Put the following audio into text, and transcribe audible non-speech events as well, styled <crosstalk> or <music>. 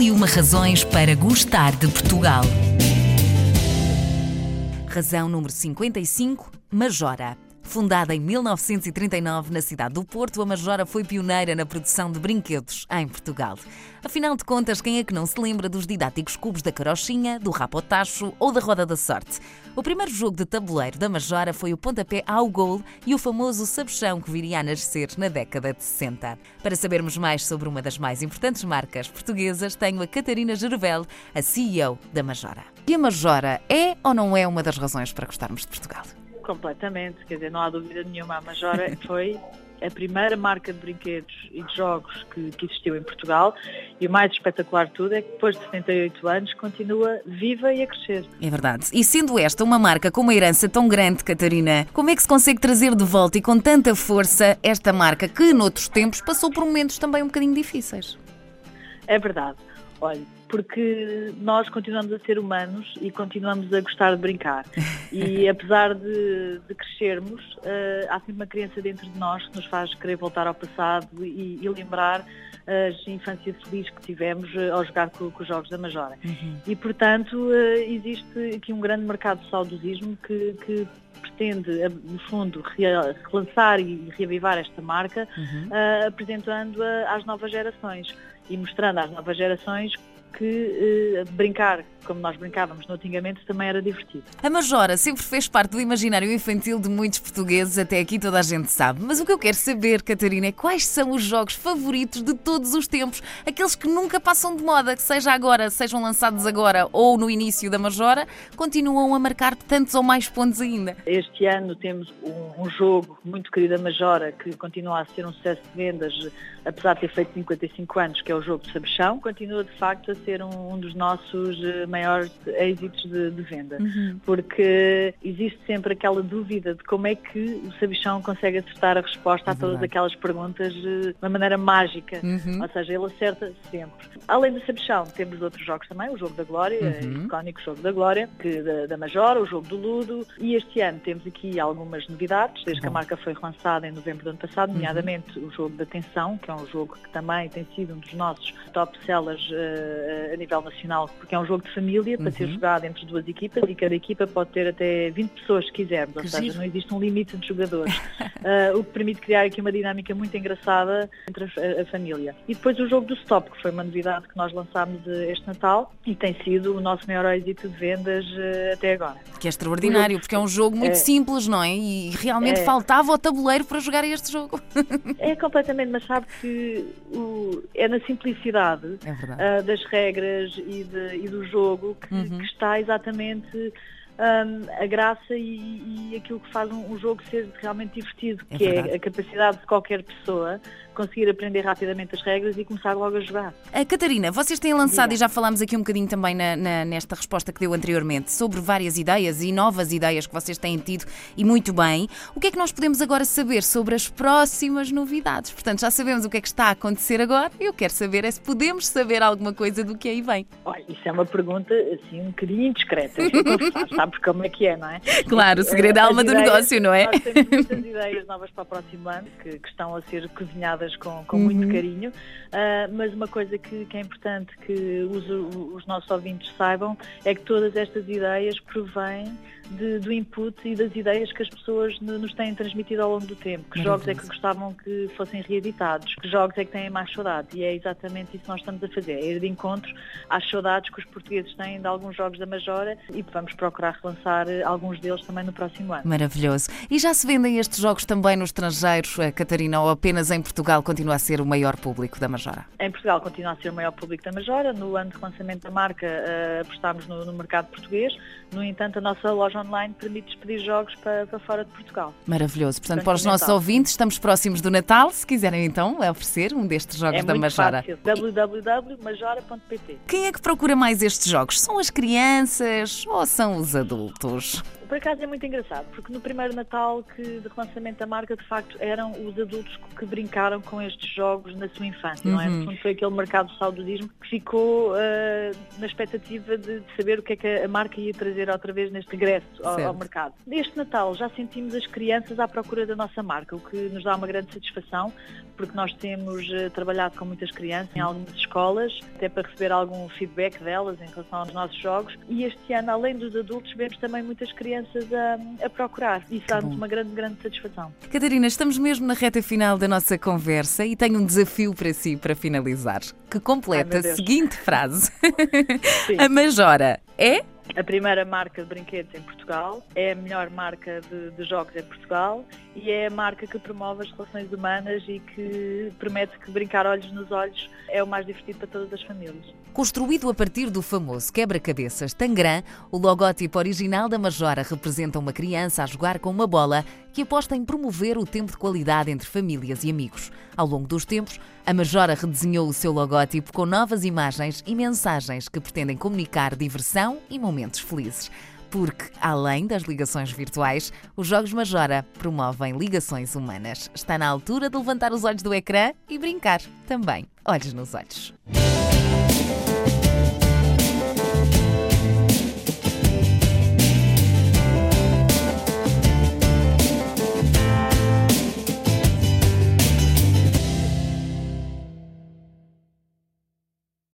E uma razões para gostar de Portugal. Razão número 55, Majora. Fundada em 1939 na cidade do Porto, a Majora foi pioneira na produção de brinquedos em Portugal. Afinal de contas, quem é que não se lembra dos didáticos cubos da carochinha, do rapotacho ou da roda da sorte? O primeiro jogo de tabuleiro da Majora foi o pontapé ao gol e o famoso sabichão que viria a nascer na década de 60. Para sabermos mais sobre uma das mais importantes marcas portuguesas, tenho a Catarina Gervel, a CEO da Majora. E a Majora é ou não é uma das razões para gostarmos de Portugal? Completamente, quer dizer, não há dúvida nenhuma. A Majora <laughs> foi a primeira marca de brinquedos e de jogos que, que, existiu em Portugal e o mais espetacular de tudo é que depois de 78 anos continua viva e a crescer. É verdade. E sendo esta uma marca com uma herança tão grande, Catarina, como é que se consegue trazer de volta e com tanta força esta marca que noutros tempos passou por momentos também um bocadinho difíceis? É verdade. Olha, porque nós continuamos a ser humanos e continuamos a gostar de brincar. <laughs> E apesar de, de crescermos, uh, há sempre uma criança dentro de nós que nos faz querer voltar ao passado e, e lembrar as infâncias felizes que tivemos uh, ao jogar com, com, os jogos da Majora. Uhum. E, portanto, uh, existe aqui um grande mercado de saudosismo que, que pretende, no fundo, relançar e reavivar esta marca, uhum. apresentando-a às novas gerações e mostrando às novas gerações que uh, brincar como nós brincávamos no antigamente também era divertido. A Majora sempre fez parte do imaginário infantil de muitos portugueses, até aqui toda a gente sabe. Mas o que eu quero saber, Catarina, é quais são os jogos favoritos de todos os tempos, aqueles que nunca passam de moda, que seja agora, sejam lançados agora ou no início da Majora, continuam a marcar tantos ou mais pontos ainda. Este ano temos um, um jogo muito querido da Majora, que continua a ser um sucesso de vendas, apesar de ter feito 55 anos, que é o jogo de Sabichão, continua de facto a ser um, um dos nossos eh, maiores êxitos de, de venda. Uhum. Porque existe sempre aquela dúvida de como é que o Sabichão consegue acertar a resposta é a todas aquelas perguntas eh, de uma maneira mágica. Uhum. Ou seja, ele acerta sempre. Além do Sabichão, temos outros jogos também, o Jogo da Glória, uhum. o icónico Jogo da Glória, que, da, da Major, o Jogo do Ludo. E este ano temos aqui algumas novidades, desde que a marca foi relançada em novembro do ano passado, uhum. nomeadamente o Jogo da Tensão, que é um jogo que também tem sido um dos nossos top sellers uh, a nível nacional, porque é um jogo de família para uhum. ser jogado entre duas equipas e cada equipa pode ter até 20 pessoas se quisermos, ou seja, não existe um limite de jogadores, uh, <laughs> o que permite criar aqui uma dinâmica muito engraçada entre a, a, família. E depois o jogo do Stop, que foi uma novidade que nós lançámos este Natal e tem sido o nosso maior êxito de vendas uh, até agora. Que é extraordinário, porque é um jogo muito é, simples, não é? E realmente é, faltava o tabuleiro para jogar este jogo. <laughs> É completamente, mas sabe que o, é na simplicidade é uh, das regras regras e, de, e do jogo que, uhum. que está exatamente um, a graça e, e, aquilo que faz um, um, jogo ser realmente divertido, é que verdade. é a capacidade de qualquer pessoa conseguir aprender rapidamente as regras e começar logo a jogar. A Catarina, vocês têm lançado, Diga. e já falámos aqui um bocadinho também na, na, nesta resposta que deu anteriormente, sobre várias ideias e novas ideias que vocês têm tido e muito bem. O que é que nós podemos agora saber sobre as próximas novidades? Portanto, já sabemos o que é que está a acontecer agora. Eu quero saber é se podemos saber alguma coisa do que aí vem. Olha, isso é uma pergunta assim um bocadinho indiscreta, sabes como é que é, não é? Claro, o segredo é a alma do negócio, não é? Nós temos muitas ideias novas para o próximo ano que, que estão a ser cozinhadas com, com uhum. muito carinho, uh, mas uma coisa que, que, é importante que os, os nossos ouvintes saibam é que todas estas ideias provêm de, do input e das ideias que as pessoas nos têm transmitido ao longo do tempo. Que jogos é que gostavam que fossem reeditados? Que jogos é que têm mais saudade? E é exatamente isso que nós estamos a fazer, é ir de encontro às saudades que os portugueses têm de alguns jogos da Majora e vamos procurar relançar eh, alguns deles também no próximo ano. Maravilhoso. E já se vendem estes jogos também no estrangeiro, eh, Catarina, ou apenas em Portugal continua a ser o maior público da Majora? Em Portugal continua a ser o maior público da Majora. No ano de lançamento da marca uh, apostámos no, no mercado português. No entanto, a nossa loja online permite expedir jogos para, para fora de Portugal. Maravilhoso. Portanto, para os nossos ouvintes, estamos próximos do Natal. Se quiserem então oferecer um destes jogos é da Majora. www.majora.pt Quem é que procura mais estes jogos? São as crianças ou são os adultos? Por acaso é muito engraçado, porque no primeiro Natal que de relançamento da marca, de facto, eram os adultos que brincaram com estes jogos na sua infância, uhum. não é? Uhum. foi aquele mercado do saudosismo que ficou uh, na expectativa de, de, saber o que é que a marca ia trazer outra vez neste regresso ao, ao, mercado. Neste Natal já sentimos as crianças à procura da nossa marca, o que nos dá uma grande satisfação, porque nós temos uh, trabalhado com muitas crianças em algumas escolas, até para receber algum feedback delas em relação aos nossos jogos. E este ano, além dos adultos, vemos também muitas crianças a, a procurar. Isso dá-nos uma grande, grande satisfação. Catarina, estamos mesmo na reta final da nossa conversa e tenho um desafio para si para finalizar, que completa Ai, a seguinte frase: <laughs> A Majora é? A primeira marca de brinquedos em Portugal, é a melhor marca de, de, jogos em Portugal e é a marca que promove as relações humanas e que promete que brincar olhos nos olhos é o mais divertido para todas as famílias. Construído a partir do famoso quebra-cabeças Tangram, o logótipo original da Majora representa uma criança a jogar com uma bola que aposta em promover o tempo de qualidade entre famílias e amigos. Ao longo dos tempos, a Majora redesenhou o seu logótipo com novas imagens e mensagens que pretendem comunicar diversão e momentos felizes. Porque, além das ligações virtuais, os Jogos Majora promovem ligações humanas. Está na altura de levantar os olhos do ecrã e brincar também, olhos nos olhos.